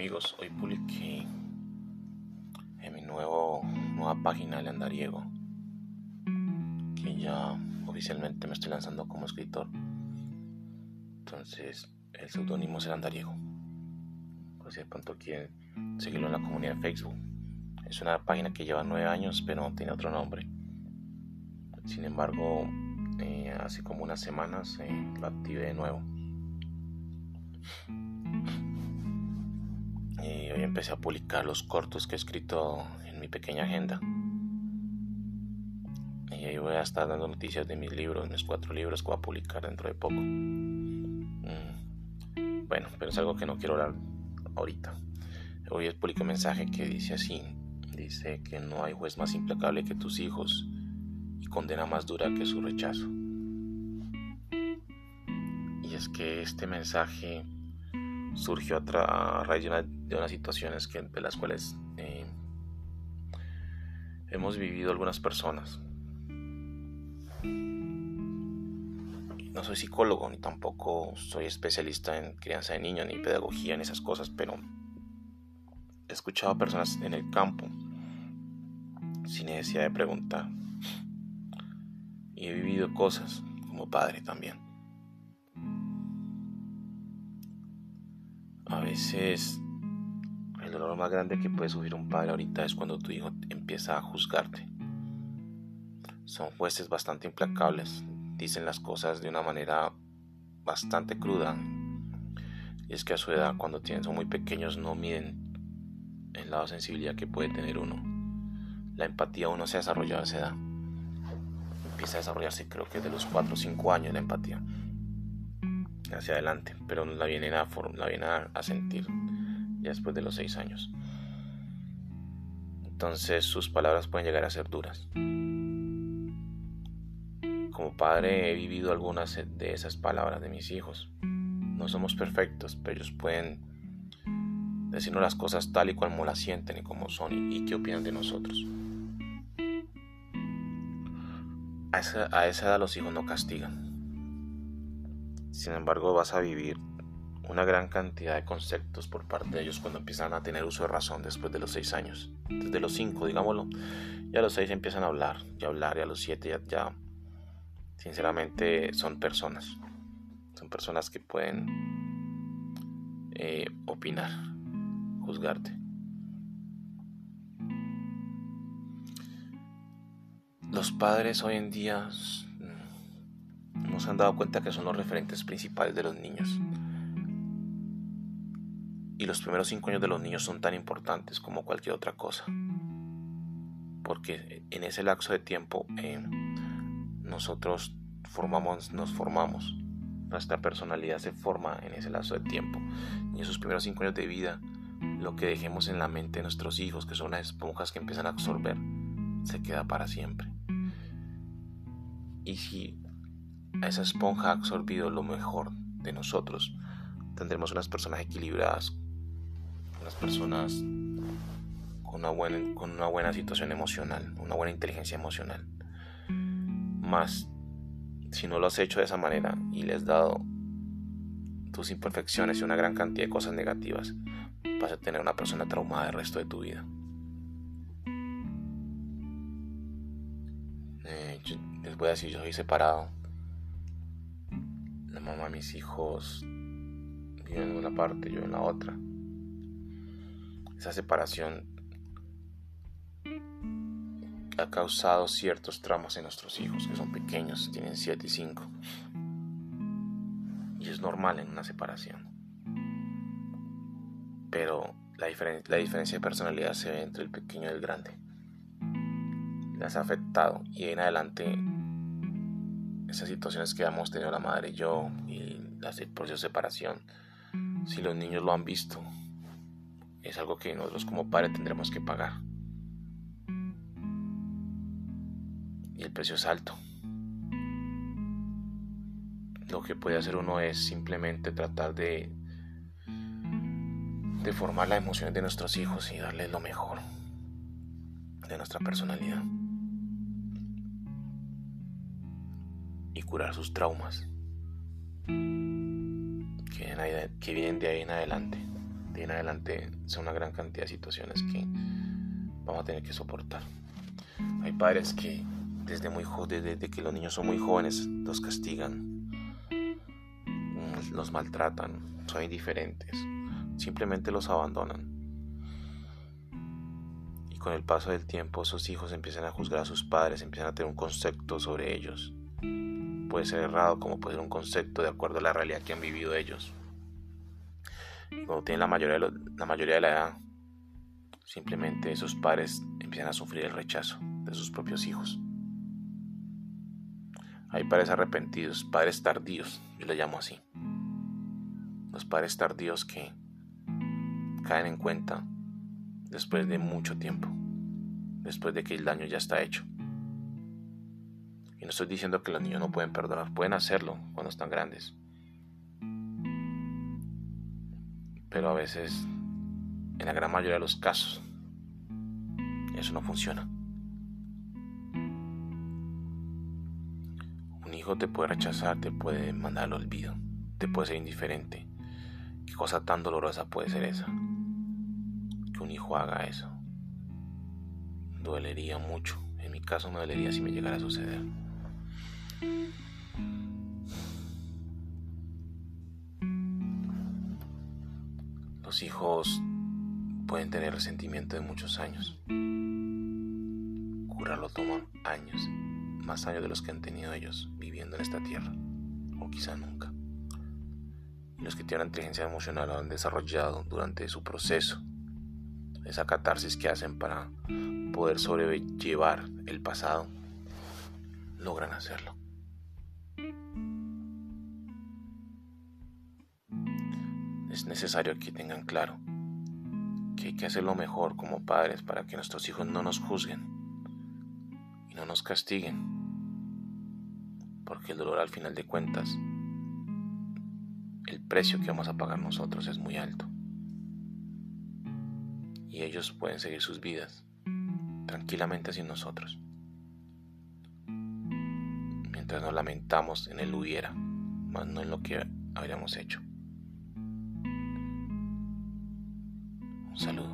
amigos, hoy publiqué en mi nuevo, nueva página El Andariego que ya oficialmente me estoy lanzando como escritor. Entonces, el seudónimo es El Andariego. Por si de pronto quieren seguirlo en la comunidad de Facebook. Es una página que lleva nueve años, pero tiene otro nombre. Sin embargo, eh, hace como unas semanas eh, lo activé de nuevo. Y hoy empecé a publicar los cortos que he escrito en mi pequeña agenda. Y ahí voy a estar dando noticias de mis libros, mis cuatro libros que voy a publicar dentro de poco. Mm. Bueno, pero es algo que no quiero hablar ahorita. Hoy publico un mensaje que dice así. Dice que no hay juez más implacable que tus hijos y condena más dura que su rechazo. Y es que este mensaje surgió a, raíz de, unas situaciones que, de las cuales eh, hemos vivido algunas personas. No soy psicólogo ni tampoco soy especialista en crianza de niños ni pedagogía en esas cosas, pero he escuchado a personas en el campo sin necesidad de preguntar. Y he vivido cosas como padre también. Veces el dolor más grande que puede sufrir un padre ahorita es cuando tu hijo empieza a juzgarte. Son jueces bastante implacables, dicen las cosas de una manera bastante cruda. Y es que a su edad, cuando tienen, son muy pequeños, no miden el lado de sensibilidad que puede tener uno. La empatía uno se ha desarrollado a esa edad. Empieza a desarrollarse creo que de los 4 o 5 años la empatía hacia adelante, pero a, la vienen a, sentir ya después de los seis años. Entonces sus palabras pueden llegar a ser duras. Como padre he vivido algunas de esas palabras de mis hijos. No somos perfectos, pero ellos pueden decirnos las cosas tal y como las sienten y como son y, qué opinan de nosotros. A a esa edad los hijos no castigan, sin embargo, vas a vivir una gran cantidad de conceptos por parte de ellos cuando empiezan a tener uso de razón después de los seis años. Desde los cinco, digámoslo. Ya a los seis empiezan a hablar, y a hablar, y a los siete ya, ya sinceramente son personas. Son personas que pueden eh, opinar, juzgarte. Los padres hoy en día se han dado cuenta que son los referentes principales de los niños. Y los primeros cinco años de los niños son tan importantes como cualquier otra cosa. Porque en ese lapso de tiempo eh, nosotros formamos, nos formamos. Nuestra personalidad se forma en ese lapso de tiempo. Y esos primeros cinco años de vida, lo que dejemos en la mente de nuestros hijos, que son unas esponjas que empiezan a absorber, se queda para siempre. Y si esa esponja ha absorbido lo mejor de nosotros, tendremos unas personas equilibradas, unas personas con una buena, con una buena situación emocional, una buena inteligencia emocional. Más, si no lo has hecho de esa manera y le has dado tus imperfecciones y una gran cantidad de cosas negativas, vas a tener una persona traumada el resto de tu vida. Eh, les voy a decir, yo soy separado la mamá mis hijos viven en una parte, yo en la otra. Esa separación ha causado ciertos traumas en nuestros hijos, que son pequeños, tienen 7 y 5. Y es normal en una separación. Pero la, la diferencia de personalidad se ve entre el pequeño y el grande. Las ha afectado y en adelante esas situaciones que hemos tenido la madre y yo y la proceso de separación, si los niños lo han visto, es algo que nosotros como padres tendremos que pagar. Y el precio es alto. Lo que puede hacer uno es simplemente tratar de, de formar las emociones de nuestros hijos y darles lo mejor de nuestra personalidad. Y curar sus traumas que vienen de ahí en adelante. de en adelante son una gran cantidad de situaciones que vamos a tener que soportar. Hay padres que desde, muy desde que los niños son muy jóvenes los castigan, los maltratan, son indiferentes, simplemente los abandonan. Y con el paso del tiempo esos hijos empiezan a juzgar a sus padres, empiezan a tener un concepto sobre ellos. Puede ser errado como puede ser un concepto de acuerdo a la realidad que han vivido ellos. Cuando tienen la mayoría de, la, mayoría de la edad, simplemente esos padres empiezan a sufrir el rechazo de sus propios hijos. Hay padres arrepentidos, padres tardíos, yo le llamo así. Los padres tardíos que caen en cuenta después de mucho tiempo, después de que el daño ya está hecho. Y no estoy diciendo que los niños no pueden perdonar, pueden hacerlo cuando están grandes. Pero a veces, en la gran mayoría de los casos, eso no funciona. Un hijo te puede rechazar, te puede mandar al olvido, te puede ser indiferente. ¿Qué cosa tan dolorosa puede ser esa? Que un hijo haga eso. Dolería mucho. En mi caso me dolería si me llegara a suceder. Los hijos pueden tener resentimiento de muchos años. Curarlo toma años, más años de los que han tenido ellos viviendo en esta tierra, o quizá nunca. Y los que tienen inteligencia emocional lo han desarrollado durante su proceso, esa catarsis que hacen para poder sobrellevar el pasado, logran hacerlo. Necesario que tengan claro que hay que hacer lo mejor como padres para que nuestros hijos no nos juzguen y no nos castiguen, porque el dolor al final de cuentas, el precio que vamos a pagar nosotros es muy alto. Y ellos pueden seguir sus vidas tranquilamente sin nosotros, mientras nos lamentamos en el hubiera, más no en lo que habríamos hecho. Saludo.